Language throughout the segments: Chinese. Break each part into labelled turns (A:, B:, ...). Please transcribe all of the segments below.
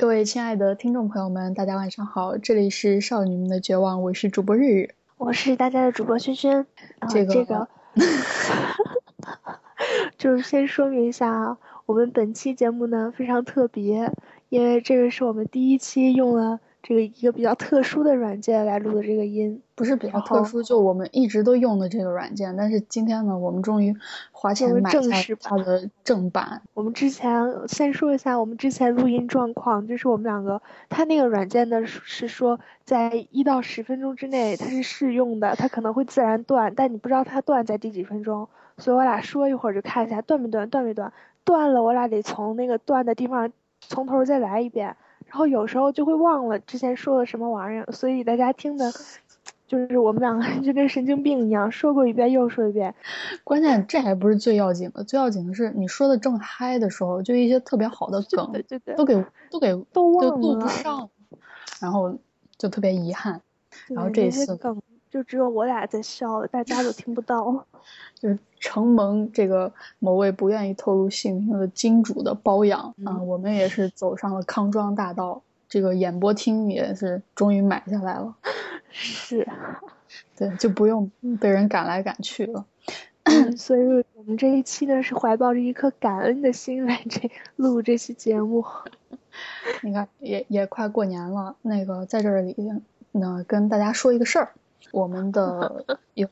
A: 各位亲爱的听众朋友们，大家晚上好，这里是少女们的绝望，我是主播日日，
B: 我是大家的主播萱萱。
A: 这
B: 个，这个，就是先说明一下啊，我们本期节目呢非常特别，因为这个是我们第一期用了。这个一个比较特殊的软件来录的这个音，
A: 不是比较特殊，就我们一直都用的这个软件。但是今天呢，我们终于花钱买下它的正版。
B: 我们之前先说一下我们之前录音状况，就是我们两个，它那个软件呢是说在一到十分钟之内它是试用的，它可能会自然断，但你不知道它断在第几分钟，所以我俩说一会儿就看一下断没断，断没断，断了我俩得从那个断的地方从头再来一遍。然后有时候就会忘了之前说的什么玩意儿，所以大家听的，就是我们两个就跟神经病一样，说过一遍又说一遍。
A: 关键这还不是最要紧的，最要紧的是你说的正嗨的时候，就一些特别好的梗，都给都给
B: 都忘
A: 了，录不上，然后就特别遗憾。然后这次
B: 梗就只有我俩在笑，大家都听不到。
A: 就是承蒙这个某位不愿意透露姓名的金主的包养啊，我们也是走上了康庄大道，这个演播厅也是终于买下来了。
B: 是，
A: 对，就不用被人赶来赶去了。
B: 所以我们这一期呢是怀抱着一颗感恩的心来这录这期节目。
A: 你看，也也快过年了，那个在这里呢跟大家说一个事儿，我们的 有。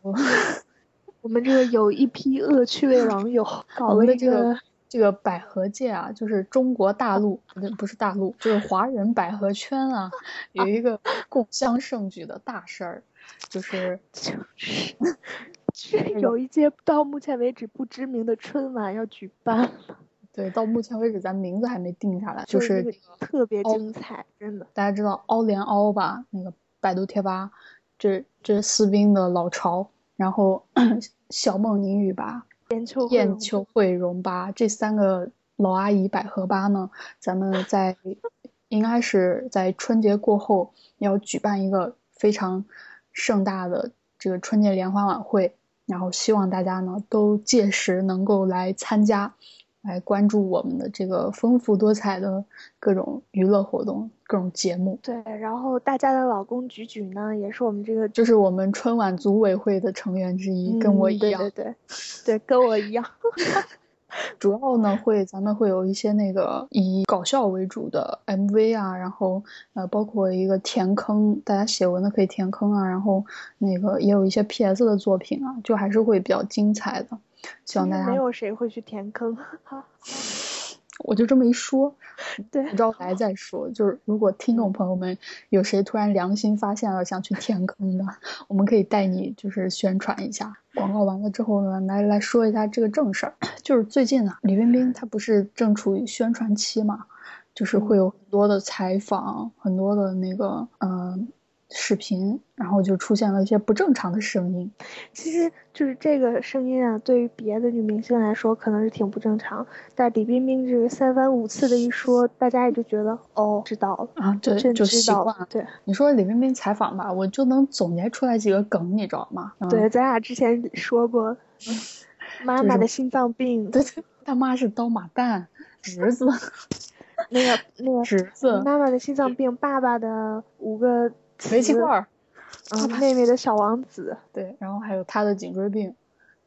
B: 我们这个有一批恶趣味网友搞了
A: 这个这个百合界啊，就是中国大陆不对，不是大陆，就是华人百合圈啊，有一个共襄盛举的大事儿，就是
B: 就是 有一届到目前为止不知名的春晚要举办了。
A: 对，到目前为止咱名字还没定下来，就
B: 是特别精彩，真的。
A: 大家知道凹连凹吧？那个百度贴吧，这这撕冰的老巢。然后，小梦宁宇吧，燕秋慧荣吧，这三个老阿姨百合吧呢，咱们在应该是在春节过后要举办一个非常盛大的这个春节联欢晚会，然后希望大家呢都届时能够来参加。来关注我们的这个丰富多彩的各种娱乐活动、各种节目。
B: 对，然后大家的老公举举呢，也是我们这个，
A: 就是我们春晚组委会的成员之一，跟我一样。
B: 对对对，对，跟我一样。
A: 主要呢会，咱们会有一些那个以搞笑为主的 MV 啊，然后呃，包括一个填坑，大家写文的可以填坑啊，然后那个也有一些 PS 的作品啊，就还是会比较精彩的。希望大家
B: 没有谁会去填坑，
A: 我就这么一说，
B: 对，
A: 招来再说。就是如果听众朋友们有谁突然良心发现了想去填坑的，我们可以带你就是宣传一下。广告完了之后呢，来来说一下这个正事儿。就是最近啊，李冰冰她不是正处于宣传期嘛，就是会有很多的采访，很多的那个嗯。视频，然后就出现了一些不正常的声音。
B: 其实就是这个声音啊，对于别的女明星来说可能是挺不正常，但李冰冰这个三番五次的一说，大家也就觉得哦，知道了
A: 啊，对，就习惯
B: 了。对，
A: 你说李冰冰采访吧，我就能总结出来几个梗，你知道吗？
B: 对，咱俩之前说过，妈妈的心脏病，
A: 对对，他妈是刀马旦，侄子，
B: 那个那个
A: 侄子，
B: 妈妈的心脏病，爸爸的五个。
A: 煤气罐儿，
B: 嗯，妹妹的小王子，
A: 对，然后还有他的颈椎病，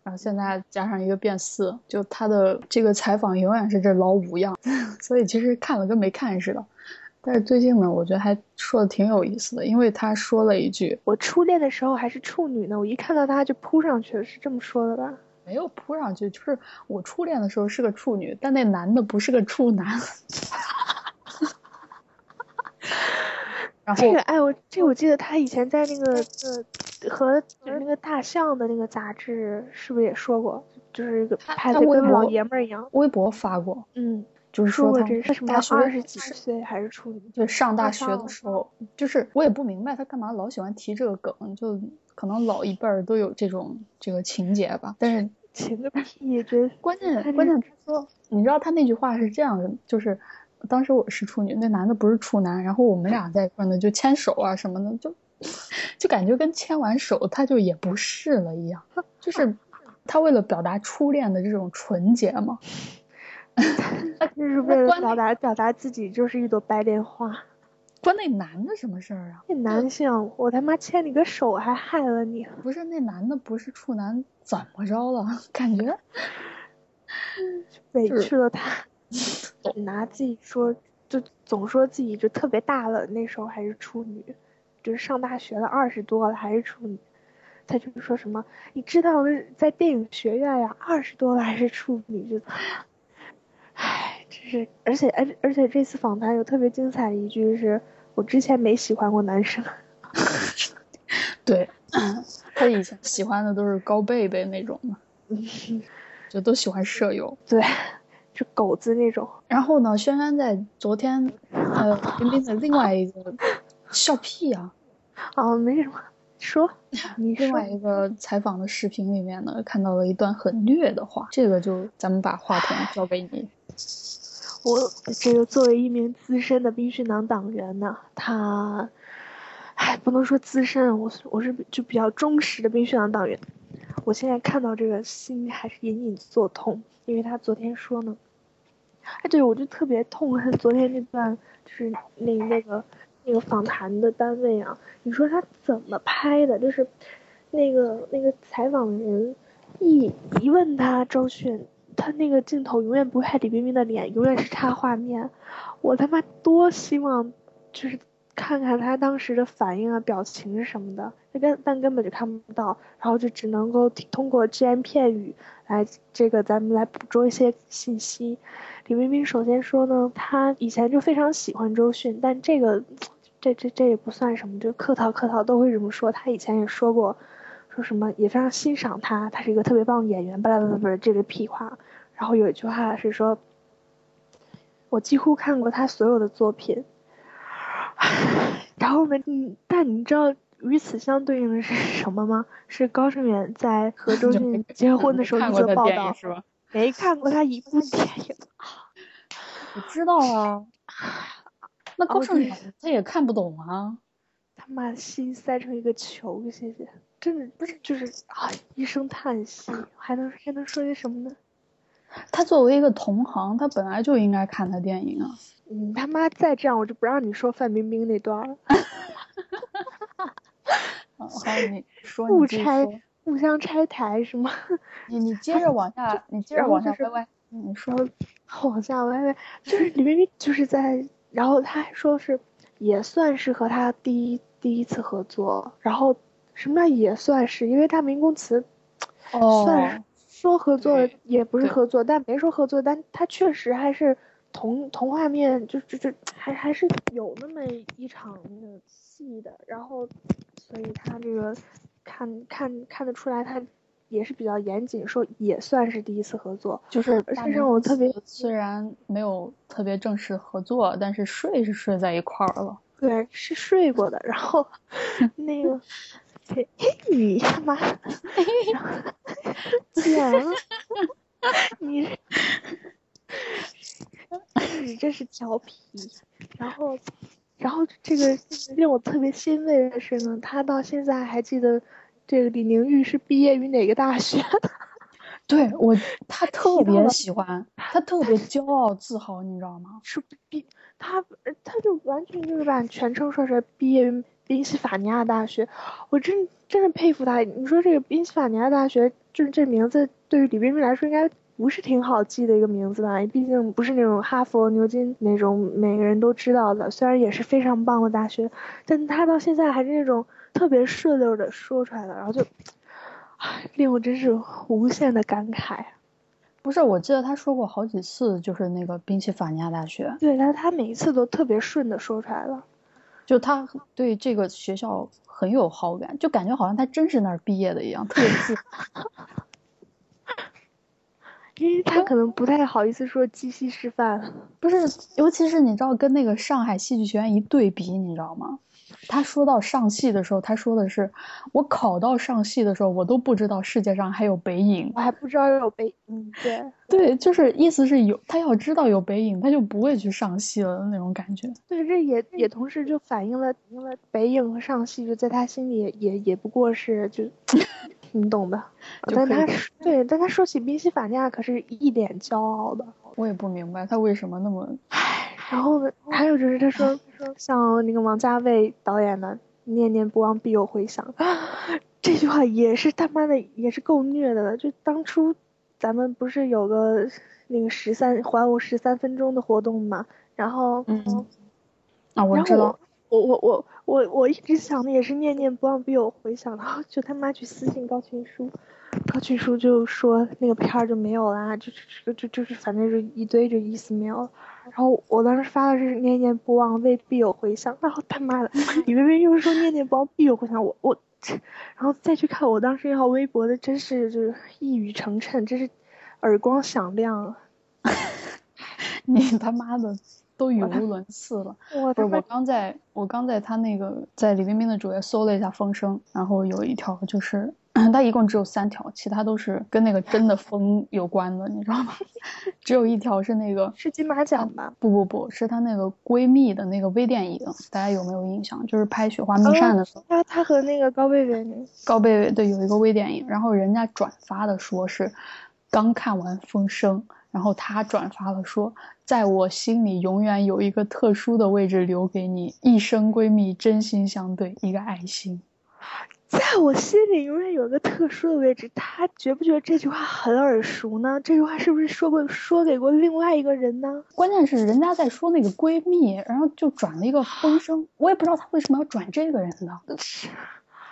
A: 然后现在加上一个变四，就他的这个采访永远是这老五样，所以其实看了跟没看似的。但是最近呢，我觉得还说的挺有意思的，因为他说了一句：“
B: 我初恋的时候还是处女呢，我一看到他就扑上去了，是这么说的吧？”
A: 没有扑上去，就是我初恋的时候是个处女，但那男的不是个处男。
B: 这个哎，我这我记得他以前在那个呃和那个大象的那个杂志是不是也说过，就是一个拍的跟老爷们儿一样。
A: 微博发过，
B: 嗯，
A: 就是说他
B: 大学二十几岁还是处女，
A: 就上大学的时候，就是我也不明白他干嘛老喜欢提这个梗，就可能老一辈儿都有这种这个情节吧。但是
B: 情个屁，这
A: 关键关键他说，你知道他那句话是这样的，就是。当时我是处女，那男的不是处男，然后我们俩在一块呢，就牵手啊什么的，就就感觉跟牵完手他就也不是了一样，就是 他为了表达初恋的这种纯洁嘛。
B: 就是为了表达表达自己就是一朵白莲花。
A: 关那男的什么事儿啊？
B: 那男性，我他妈牵你个手还害了你？
A: 不是那男的不是处男怎么着了？感觉
B: 委屈了他，拿自己说，就总说自己就特别大了，那时候还是处女，就是上大学了二十多了还是处女，他就说什么你知道那在电影学院呀，二十多了还是处女，就，唉，真是，而且而而且这次访谈有特别精彩的一句是，我之前没喜欢过男生，
A: 对，他以前喜欢的都是高贝贝那种的。就都喜欢舍友，
B: 对，就狗子那种。
A: 然后呢，轩轩在昨天，呃，冰冰的另外一个笑屁啊，
B: 哦，没什么，说，你
A: 另外一个采访的视频里面呢，看到了一段很虐的话，这个就咱们把话筒交给你。
B: 我这个作为一名资深的冰训党党员呢，他，哎，不能说资深，我我是就比较忠实的冰训党党员。我现在看到这个心还是隐隐作痛，因为他昨天说呢，哎，对我就特别痛恨昨天那段，就是那那个那个访谈的单位啊，你说他怎么拍的？就是那个那个采访人一一问他周迅，他那个镜头永远不拍李冰冰的脸，永远是插画面，我他妈多希望就是。看看他当时的反应啊、表情什么的，那根但根本就看不到，然后就只能够通过只言片语来这个咱们来捕捉一些信息。李冰冰首先说呢，她以前就非常喜欢周迅，但这个这这这也不算什么，就客套客套都会这么说。她以前也说过，说什么也非常欣赏他，他是一个特别棒的演员，巴拉巴拉巴拉这类屁话。然后有一句话是说，我几乎看过他所有的作品。然后呢？嗯，但你知道与此相对应的是什么吗？是高胜远在和周迅结婚的时候一则报道，
A: 是吧？
B: 没看过他一部电影。
A: 我知道啊。那高胜远他也看不懂啊。
B: 他妈心塞成一个球，谢谢。真的不是，就是啊，一声叹息，还能还能说些什么呢？
A: 他作为一个同行，他本来就应该看他电影啊。
B: 你他妈再这样，我就不让你说范冰冰那段了。
A: 好，你 说
B: 互拆，互相拆台是吗？
A: 你你接着往下，你接着往下歪歪。
B: 你说往下歪歪，就是李冰冰就是在，然后他还说是也算是和他第一第一次合作，然后什么叫也算是，因为他名公词，算说合作也不是合作，但没说合作，但他确实还是。同同画面就就就还还是有那么一场的戏的，然后所以他这个看看看得出来，他也是比较严谨，说也算是第一次合作，
A: 就是。
B: 而且让我特别
A: 虽然没有特别正式合作，但是睡是睡在一块儿了，
B: 对，是睡过的，然后 那个嘿，你他妈，天啊，你。你这是调皮，然后，然后这个令我特别欣慰的是呢，他到现在还记得这个李宁玉是毕业于哪个大学的。
A: 对我，他特别喜欢，他特别骄傲自豪，你知道吗？
B: 是毕，他他就完全就是把全称说出来，毕业于宾夕法尼亚大学。我真真的佩服他。你说这个宾夕法尼亚大学，就是这名字对于李冰冰来说应该。不是挺好记的一个名字吧？毕竟不是那种哈佛、牛津那种每个人都知道的。虽然也是非常棒的大学，但他到现在还是那种特别顺溜的说出来了，然后就，令我真是无限的感慨。
A: 不是，我记得他说过好几次，就是那个宾夕法尼亚大学。
B: 对他，他每一次都特别顺的说出来了，
A: 就他对这个学校很有好感，就感觉好像他真是那儿毕业的一样，特别自。
B: 因为他可能不太好意思说鸡西师范，
A: 不是，尤其是你知道跟那个上海戏剧学院一对比，你知道吗？他说到上戏的时候，他说的是我考到上戏的时候，我都不知道世界上还有北影，
B: 我还不知道有北，影，对，
A: 对，就是意思是有他要知道有北影，他就不会去上戏了的那种感觉。
B: 对，这也也同时就反映了，因为北影和上戏就在他心里也也不过是就。你懂的。但他 对，但他说起宾夕法尼亚可是一脸骄傲的。
A: 我也不明白他为什么那么。
B: 唉，然后呢？还有就是他说，像那个王家卫导演的《念念不忘必有回响》，这句话也是他妈的也是够虐的了。就当初咱们不是有个那个十三还我十三分钟的活动嘛？然后
A: 嗯，啊，我知道。
B: 我我我我我一直想的也是念念不忘必有回响，然后就他妈去私信高群书，高群书就说那个片儿就没有啦，就就就就是反正就一堆就意思没有。然后我当时发的是念念不忘未必有回响，然后他妈的李薇薇又说念念不忘必有回响，我我，然后再去看我当时那条微博的，真是就是一语成谶，真是耳光响亮。
A: 你他妈的！都语无伦次了。不是我刚在，我刚在他那个在李冰冰的主页搜了一下风声，然后有一条就是，他一共只有三条，其他都是跟那个真的风 有关的，你知道吗？只有一条是那个
B: 是金马奖吧？
A: 不不不是她那个闺蜜的那个微电影，大家有没有印象？就是拍《雪花秘扇》的时候，
B: 她她和那个高贝贝，
A: 高贝贝对有一个微电影，然后人家转发的说是刚看完风声。然后她转发了说，在我心里永远有一个特殊的位置留给你，一生闺蜜真心相对，一个爱心。
B: 在我心里永远有一个特殊的位置，他觉不觉得这句话很耳熟呢？这句话是不是说过说给过另外一个人呢？
A: 关键是人家在说那个闺蜜，然后就转了一个风声，我也不知道他为什么要转这个人呢。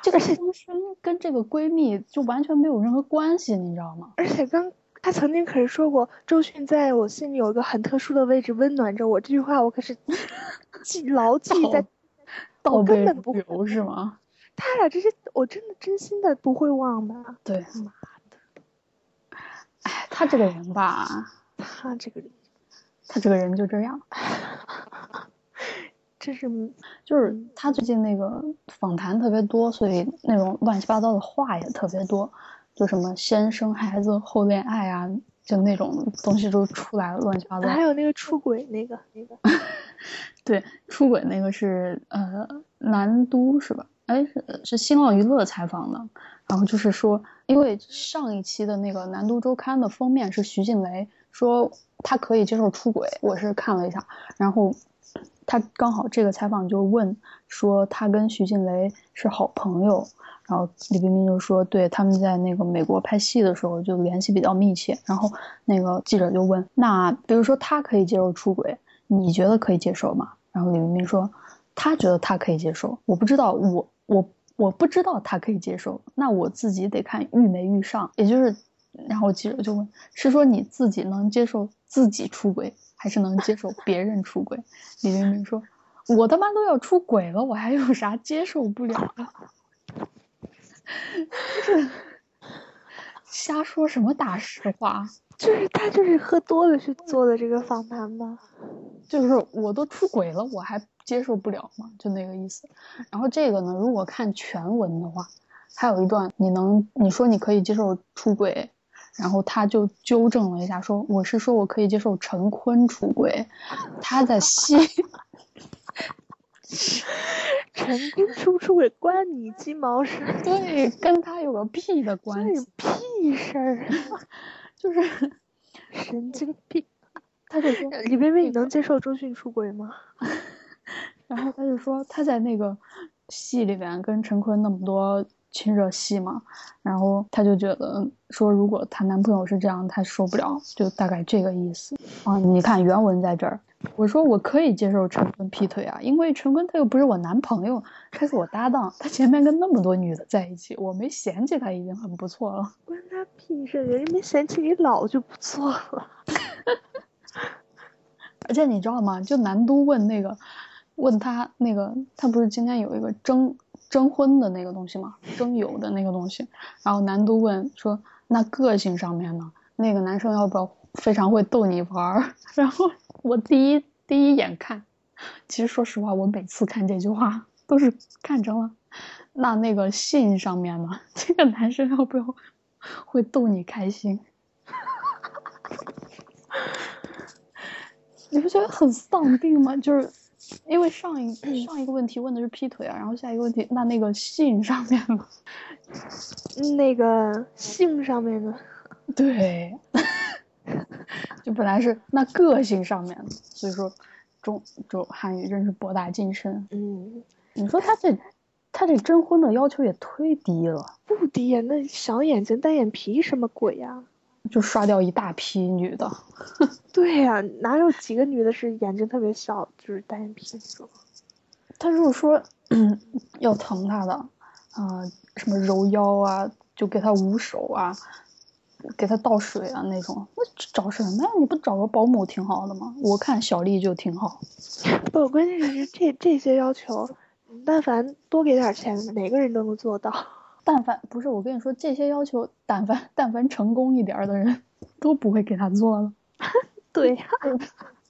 A: 这个风声跟这个闺蜜就完全没有任何关系，你知道吗？
B: 而且刚。他曾经可是说过，周迅在我心里有一个很特殊的位置，温暖着我。这句话我可是记牢记在，我根本不
A: 留是吗？
B: 他俩这些，我真的真心的不会忘的。
A: 对，妈的，哎，他这个人吧，
B: 他这个人，
A: 他这个人就这样，
B: 这是
A: 就是他最近那个访谈特别多，所以那种乱七八糟的话也特别多。就什么先生孩子后恋爱啊，就那种东西都出来了，乱七八糟。
B: 还有那个出轨那个那个，
A: 对，出轨那个是呃南都是吧？哎，是是新浪娱乐采访的，然后就是说，因为上一期的那个南都周刊的封面是徐静蕾，说他可以接受出轨，我是看了一下，然后他刚好这个采访就问说他跟徐静蕾是好朋友。然后李冰冰就说：“对，他们在那个美国拍戏的时候就联系比较密切。”然后那个记者就问：“那比如说他可以接受出轨，你觉得可以接受吗？”然后李冰冰说：“他觉得他可以接受，我不知道，我我我不知道他可以接受，那我自己得看遇没遇上。”也就是，然后记者就问：“是说你自己能接受自己出轨，还是能接受别人出轨？”李冰冰说：“我他妈都要出轨了，我还有啥接受不了的？”就 是瞎说什么大实话，
B: 就是他就是喝多了去做的这个访谈吗，
A: 就是我都出轨了，我还接受不了嘛？就那个意思。然后这个呢，如果看全文的话，还有一段，你能你说你可以接受出轨，然后他就纠正了一下，说我是说我可以接受陈坤出轨，他的心。
B: 陈坤出不出轨关你鸡毛事？
A: 对，跟他有个屁的关
B: 系？屁事儿，
A: 就是
B: 神经病。他就说李薇薇，你能接受周迅出轨吗？
A: 然后他就说他在那个戏里边跟陈坤那么多亲热戏嘛，然后他就觉得说如果她男朋友是这样，他受不了，就大概这个意思啊。你看原文在这儿。我说我可以接受陈坤劈腿啊，因为陈坤他又不是我男朋友，他是我搭档，他前面跟那么多女的在一起，我没嫌弃他已经很不错了。
B: 关他屁事，人家没嫌弃你老就不错了。
A: 而且你知道吗？就南都问那个，问他那个，他不是今天有一个征征婚的那个东西吗？征友的那个东西。然后南都问说，那个性上面呢？那个男生要不要非常会逗你玩儿？然后。我第一第一眼看，其实说实话，我每次看这句话都是看成了，那那个信上面呢，这个男生要不要会逗你开心？你不觉得很丧病吗？就是因为上一 上一个问题问的是劈腿啊，然后下一个问题那那个性上面呢？
B: 那个性上面呢，
A: 对，就本来是那个性上面的，所以说中就汉语真是博大精深。
B: 嗯，
A: 你说他这他这征婚的要求也忒低了，
B: 不低呀，那小眼睛单眼皮什么鬼呀？
A: 就刷掉一大批女的。
B: 对呀，哪有几个女的是眼睛特别小，就是单眼皮那种？
A: 他如果说 要疼她的，啊，什么揉腰啊，就给她捂手啊，给她倒水啊那种，那找什么呀？你不找个保姆挺好的吗？我看小丽就挺好。
B: 不，关键是这这些要求，但凡多给点钱，每个人都能做到。
A: 但凡不是我跟你说这些要求，但凡但凡成功一点的人，都不会给他做了。
B: 对呀，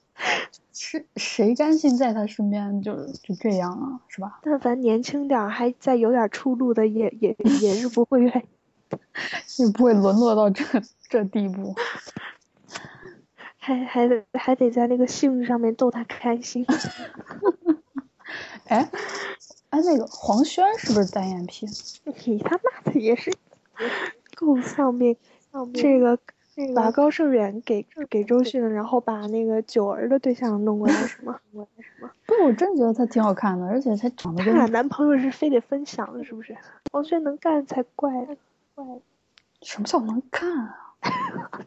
A: 是谁甘心在他身边就就这样啊？是吧？
B: 但凡年轻点还再有点出路的，也也也是不会愿意，
A: 也不会沦落到这这地步。
B: 还还得还得在那个性上面逗他开心。
A: 哎。哎，那个黄轩是不是单眼皮？
B: 你他妈的也是够丧命！这个把高胜远给给周迅了，然后把那个九儿的对象弄过来是吗？
A: 不，我真觉得他挺好看的，而且他长得。他
B: 俩男朋友是非得分享的，是不是？黄轩能干才怪！怪！
A: 什么叫能干啊？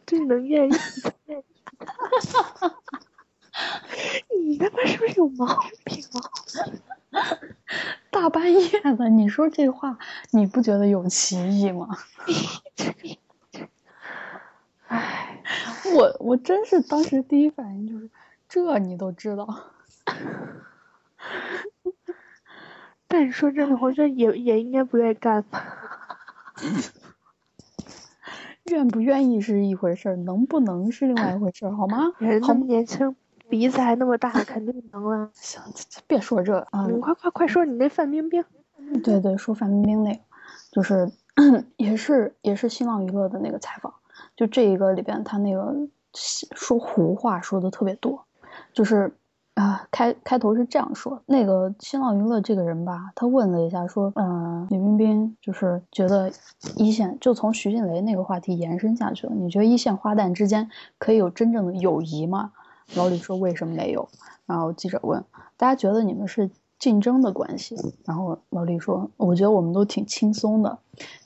B: 就是能愿意。你他妈是不是有毛病啊？
A: 大半夜的，你说这话，你不觉得有歧义吗？
B: 唉，
A: 我我真是当时第一反应就是，这你都知道。
B: 但你说真的，黄轩也也应该不愿意干吧？
A: 愿不愿意是一回事儿，能不能是另外一回事儿，好吗？
B: 人那么年轻。鼻子还那么大，肯定能了。
A: 行，别说这啊！
B: 你快快快说你那范冰冰。
A: 对对，说范冰冰那个，就是 也是也是新浪娱乐的那个采访，就这一个里边，他那个说胡话说的特别多，就是啊，开开头是这样说，那个新浪娱乐这个人吧，他问了一下，说嗯，李冰冰就是觉得一线，就从徐静蕾那个话题延伸下去了，你觉得一线花旦之间可以有真正的友谊吗？老李说：“为什么没有？”然后记者问：“大家觉得你们是竞争的关系？”然后老李说：“我觉得我们都挺轻松的。”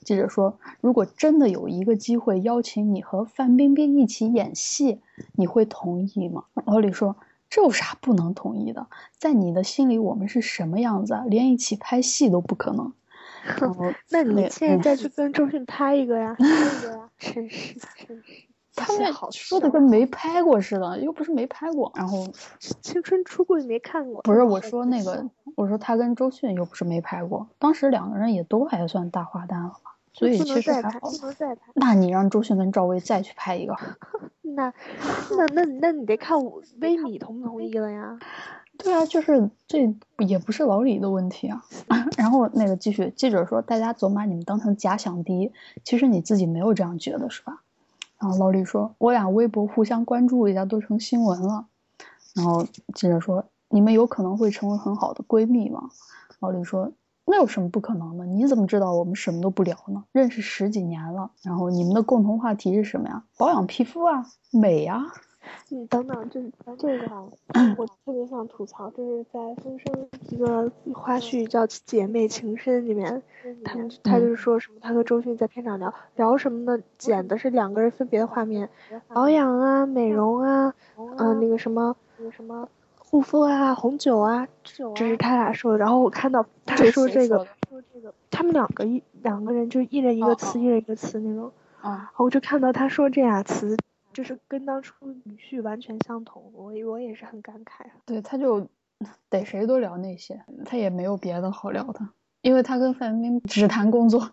A: 记者说：“如果真的有一个机会邀请你和范冰冰一起演戏，你会同意吗？”老李说：“这有啥不能同意的？在你的心里，我们是什么样子啊？连一起拍戏都不可能。”
B: 那你现在再去跟周迅拍一个呀？拍一个呀？真是，真是。
A: 他们说的跟没拍过似的，又不是没拍过。然后
B: 青春出柜没看过。
A: 不是我说那个，我说他跟周迅又不是没拍过，当时两个人也都还算大花旦了嘛，所以其实还好。
B: 不能再拍。
A: 那你让周迅跟赵薇再去拍一个？
B: 那那那那你得看微米同不同意了呀？
A: 对啊，就是这也不是老李的问题啊。然后那个继续，记者说大家总把你们当成假想敌，其实你自己没有这样觉得是吧？然后老李说：“我俩微博互相关注一下，都成新闻了。”然后记者说：“你们有可能会成为很好的闺蜜吗？”老李说：“那有什么不可能的？你怎么知道我们什么都不聊呢？认识十几年了，然后你们的共同话题是什么呀？保养皮肤啊，美呀。”
B: 你等等，就是这个 我特别想吐槽，就是在《风声》一个花絮叫《姐妹情深》里面，他们他就是说什么，他和周迅在片场聊聊什么呢？剪的是两个人分别的画面，保养啊、美容啊，嗯，那个什么那个什么护肤啊、红酒啊，这是他俩说的。然后我看到 他说这个，说这个，他们两个一两个人就一人一个词，一人一个词那种。啊，我就看到他说这俩词。就是跟当初女婿完全相同，我我也是很感慨。
A: 对，他就逮谁都聊那些，他也没有别的好聊的，因为他跟范冰冰只谈工作。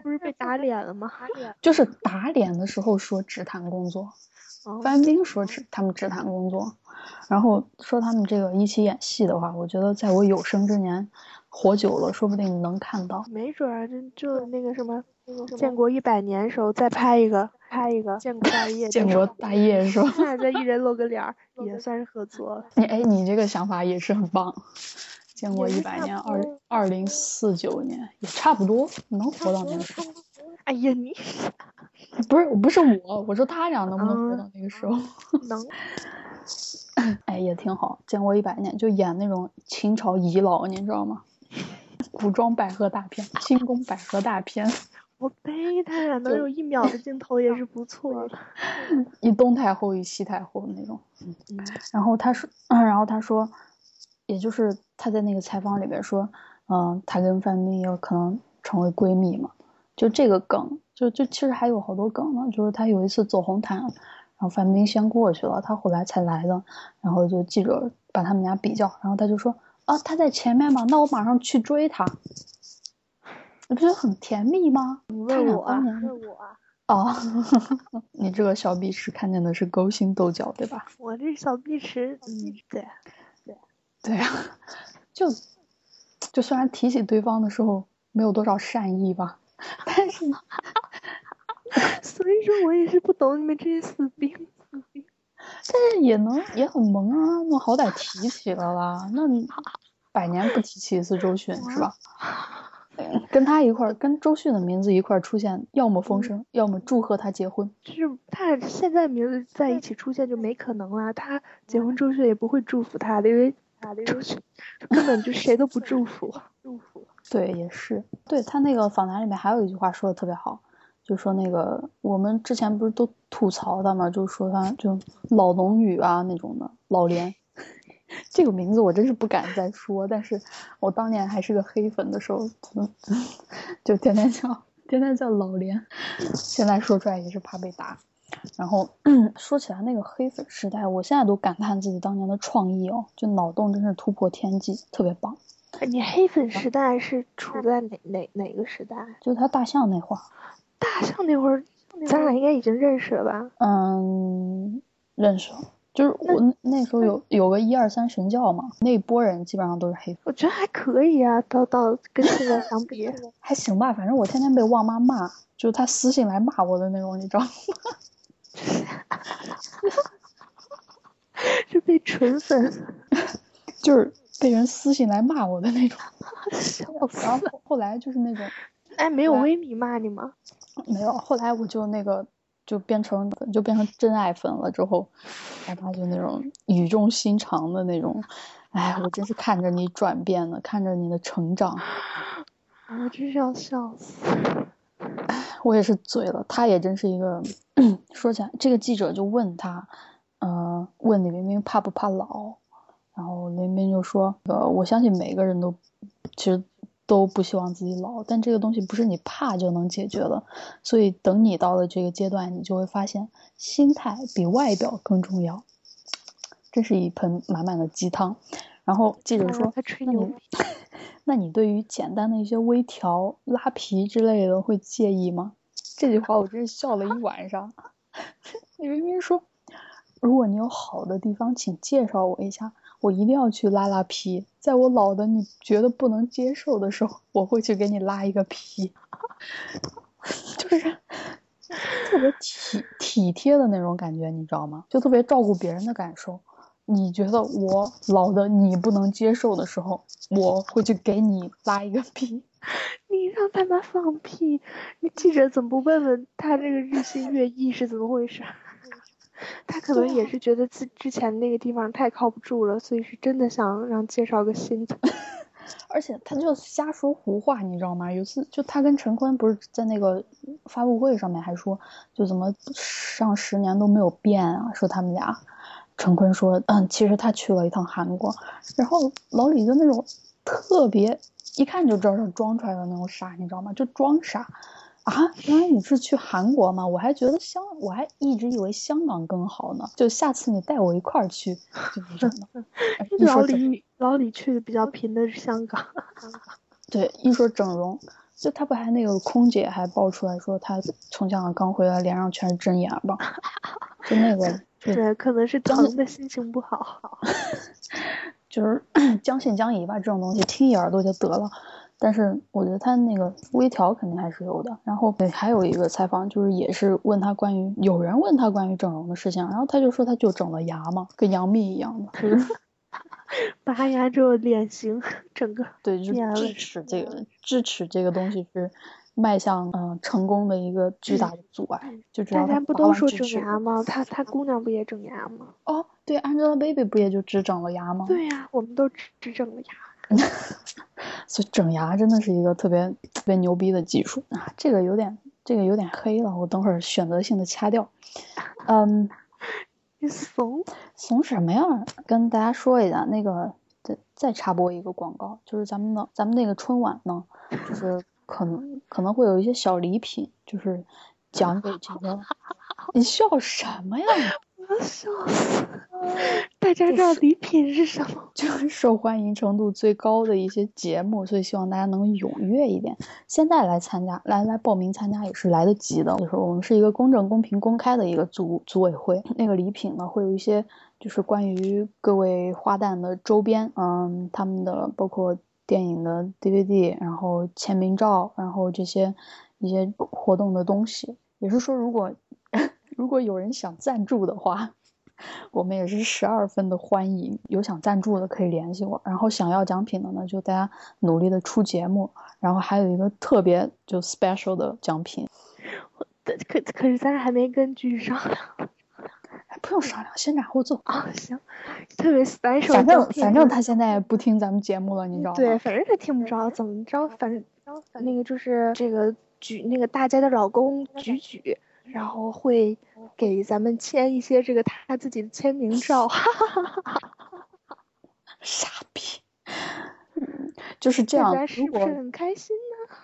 B: 不是被打脸了吗？
A: 就是打脸的时候说只谈工作，范冰冰说只他们只谈工作，然后说他们这个一起演戏的话，我觉得在我有生之年活久了，说不定能看到。
B: 没准儿就就那个什么，建国一百年时候再拍一个，拍一个建国大业。
A: 建国大业是吧？
B: 再一人露个脸儿，也算是合作了。
A: 你哎，你这个想法也是很棒。建国一百年，二二零四九年也差不多能活到那个时候。
B: 哎呀，你
A: 不是不是我，我说他俩能不能活到那个时候？
B: 能。
A: 哎，也挺好。建国一百年就演那种清朝遗老，你知道吗？古装百合大片，清宫百合大片。
B: 我背他呀能有一秒的镜头也是不错的。
A: 一东太后一西太后那种。嗯。然后他说，嗯，然后他说，也就是他在那个采访里边说，嗯，他跟范冰冰有可能成为闺蜜嘛。就这个梗，就就其实还有好多梗呢。就是他有一次走红毯，然后范冰冰先过去了，他后来才来的。然后就记者把他们俩比较，然后他就说：“啊，他在前面嘛，那我马上去追他。”你不觉得很甜蜜吗？
B: 你问我啊？
A: 问我啊？哦，你这个小碧池看见的是勾心斗角，对吧？
B: 我这小碧池，嗯，对，对，
A: 对啊，就就虽然提起对方的时候没有多少善意吧。但是，
B: 所以说我也是不懂你们这些死兵，死兵。
A: 但是也能也很萌啊，那好歹提起了啦，那百年不提起一次周迅是吧？跟他一块儿，跟周迅的名字一块儿出现，要么风声，要么祝贺他结婚。
B: 就是他俩现在名字在一起出现就没可能了，他结婚周迅也不会祝福他的，因为周迅根本就谁都不祝福，祝福。
A: 对，也是，对他那个访谈里面还有一句话说的特别好，就说那个我们之前不是都吐槽他嘛，就说他就老龙女啊那种的老连，这个名字我真是不敢再说，但是我当年还是个黑粉的时候，就天天叫天天叫老连，现在说出来也是怕被打。然后 说起来那个黑粉时代，我现在都感叹自己当年的创意哦，就脑洞真是突破天际，特别棒。
B: 你黑粉时代是处在哪哪哪个时代？
A: 就他大象那会儿，
B: 大象那会儿，咱俩应该已经认识了吧？
A: 嗯，认识了。就是我那时候有有个一二三神教嘛，那波人基本上都是黑粉。
B: 我觉得还可以啊，到到跟现在相比
A: 还行吧。反正我天天被旺妈骂，就是他私信来骂我的那种，你知道吗？
B: 是被纯粉，
A: 就是。被人私信来骂我的那种，然后后来就是那种，
B: 哎，没有微米骂你吗？
A: 没有，后来我就那个就变成就变成真爱粉了之后，然后他就那种语重心长的那种，哎，我真是看着你转变了，看着你的成长，
B: 我真是要笑死。
A: 我也是醉了，他也真是一个，说起来，这个记者就问他，嗯，问李冰冰怕不怕老？然后林冰就说：“呃，我相信每个人都其实都不希望自己老，但这个东西不是你怕就能解决的。所以等你到了这个阶段，你就会发现心态比外表更重要。这是一盆满满的鸡汤。”然后记者说：“那你那你对于简单的一些微调、拉皮之类的会介意吗？”这句话我真是笑了一晚上。你明明说：“如果你有好的地方，请介绍我一下。”我一定要去拉拉皮，在我老的你觉得不能接受的时候，我会去给你拉一个皮，就是特别体体贴的那种感觉，你知道吗？就特别照顾别人的感受。你觉得我老的你不能接受的时候，我会去给你拉一个皮。
B: 你让他们放屁，你记者怎么不问问他这个日新月异是怎么回事？他可能也是觉得自之前那个地方太靠不住了，所以是真的想让介绍个新的。
A: 而且他就瞎说胡话，你知道吗？有次就他跟陈坤不是在那个发布会上面还说，就怎么上十年都没有变啊？说他们俩，陈坤说，嗯，其实他去了一趟韩国，然后老李就那种特别一看就知道是装出来的那种傻，你知道吗？就装傻。啊，原来你是去韩国吗？我还觉得香，我还一直以为香港更好呢。就下次你带我一块儿去，就。
B: 老李，老李去的比较频的是香港。
A: 对，一说整容，就他不还那个空姐还爆出来说他从香港刚回来，脸上全是针眼吧？就那个
B: 对，可能是疼的心情不好。
A: 就是将信将疑吧，这种东西听一耳朵就得了。但是我觉得他那个微调肯定还是有的。然后对，还有一个采访，就是也是问他关于有人问他关于整容的事情，然后他就说他就整了牙嘛，跟杨幂一样的，
B: 拔牙之后脸型整个
A: 对，就智齿这个智齿这个东西是迈向嗯成功的一个巨大的阻碍。就大
B: 家不都说整牙吗？他他姑娘不也整牙吗？
A: 哦，对，Angelababy 不也就只整了牙吗？
B: 对呀，我们都只只整了牙。
A: 所以整牙真的是一个特别特别牛逼的技术啊！这个有点这个有点黑了，我等会儿选择性的掐掉。嗯，
B: 你怂
A: 怂什么呀？跟大家说一下，那个再再插播一个广告，就是咱们的咱们那个春晚呢，就是可能可能会有一些小礼品，就是奖给这个。你笑什么呀？
B: 我笑死！大家知道礼品是什么？
A: 就是受欢迎程度最高的一些节目，所以希望大家能踊跃一点。现在来参加，来来报名参加也是来得及的。就是我们是一个公正、公平、公开的一个组组委会。那个礼品呢，会有一些就是关于各位花旦的周边，嗯，他们的包括电影的 DVD，然后签名照，然后这些一些活动的东西。也是说，如果如果有人想赞助的话，我们也是十二分的欢迎。有想赞助的可以联系我，然后想要奖品的呢，就大家努力的出节目。然后还有一个特别就 special 的奖品。
B: 可可是咱俩还没跟剧商量，
A: 不用商量，先斩后奏
B: 啊！行，特别 special。
A: 反正反正他现在不听咱们节目了，你知道吗？
B: 对，反正他听不着，怎么着？反正那个就是这个举那个大家的老公举举。然后会给咱们签一些这个他自己的签名照，哈哈哈哈哈！
A: 傻逼，就是这样。
B: 是不是很开心呢？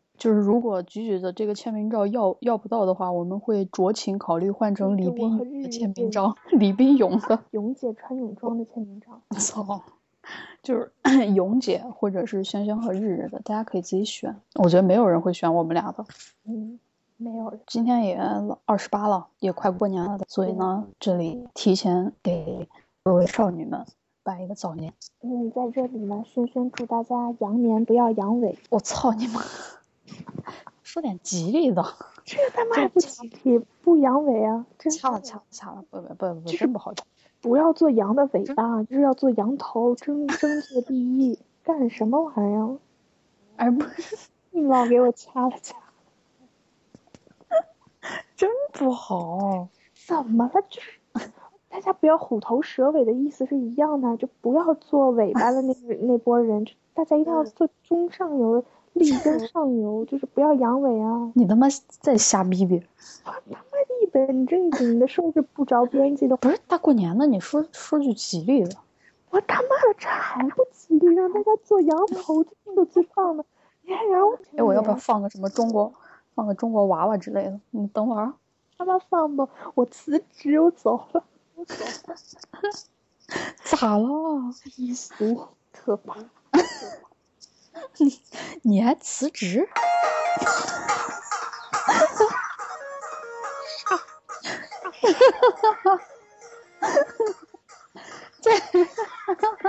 A: 就是如果菊菊的这个签名照要要不到的话，我们会酌情考虑换成李冰的签名照，李冰勇的
B: 勇姐穿泳装的签名照。
A: 操，就是 勇姐或者是轩轩和日日的，大家可以自己选。我觉得没有人会选我们俩的。
B: 嗯。没有，
A: 今天也二十八了，也快过年了的，所以呢，这里提前给各位少女们拜一个早年。
B: 嗯，在这里呢，轩轩祝大家羊年不要阳痿。
A: 我操你妈！说点吉利的。
B: 这他妈不吉利，不阳痿啊！
A: 掐了掐了掐了，不不不不，真不好听。
B: 不要做羊的尾巴，就是要做羊头，争争做第一。干什么玩意儿？
A: 哎，不是，
B: 你老给我掐了掐。
A: 真不好，
B: 怎么了？就是大家不要虎头蛇尾的意思是一样的，就不要做尾巴的那那波人，大家一定要做中上游，力争上游，就是不要阳痿啊！
A: 你他妈在瞎逼逼！
B: 我他妈一本正经的说是不着边际的，
A: 不是大过年的，你说说句吉利的。
B: 我他妈的这还不吉利？让大家做羊头都最棒的，你还让我？
A: 哎，我要不要放个什么中国？放个中国娃娃之类的，你等会儿。
B: 他妈放吧，我辞职，我走了。我走了。
A: 咋了？
B: 低俗，可怕。
A: 你你还辞职？哈哈哈哈哈！哈哈哈！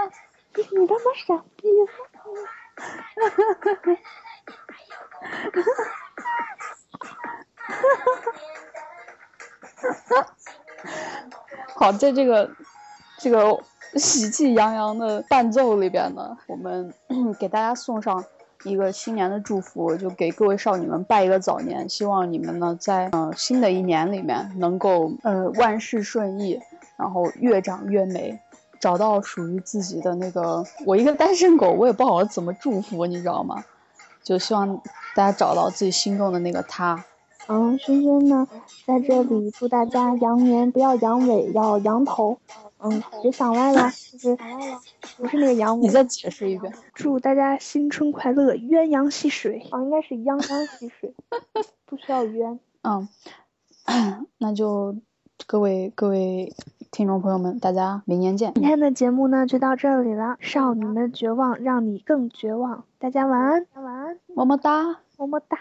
B: 你他妈傻逼！
A: 好，在这个这个喜气洋洋的伴奏里边呢，我们 给大家送上一个新年的祝福，就给各位少女们拜一个早年，希望你们呢在呃新的一年里面能够呃万事顺意，然后越长越美，找到属于自己的那个。我一个单身狗，我也不好怎么祝福，你知道吗？就希望大家找到自己心中的那个他。
B: 嗯，轩轩呢，在这里祝大家羊年不要羊尾，要羊头。嗯，别想歪了，就是不是那个羊尾。
A: 你再解释一遍。
B: 祝大家新春快乐，鸳鸯戏水。哦，应该是鸳鸯戏水，不需要鸳。
A: 嗯，那就各位各位听众朋友们，大家明年见。
B: 今天的节目呢就到这里了，少女们绝望，让你更绝望。大家晚安，晚安，
A: 么么哒，
B: 么么哒。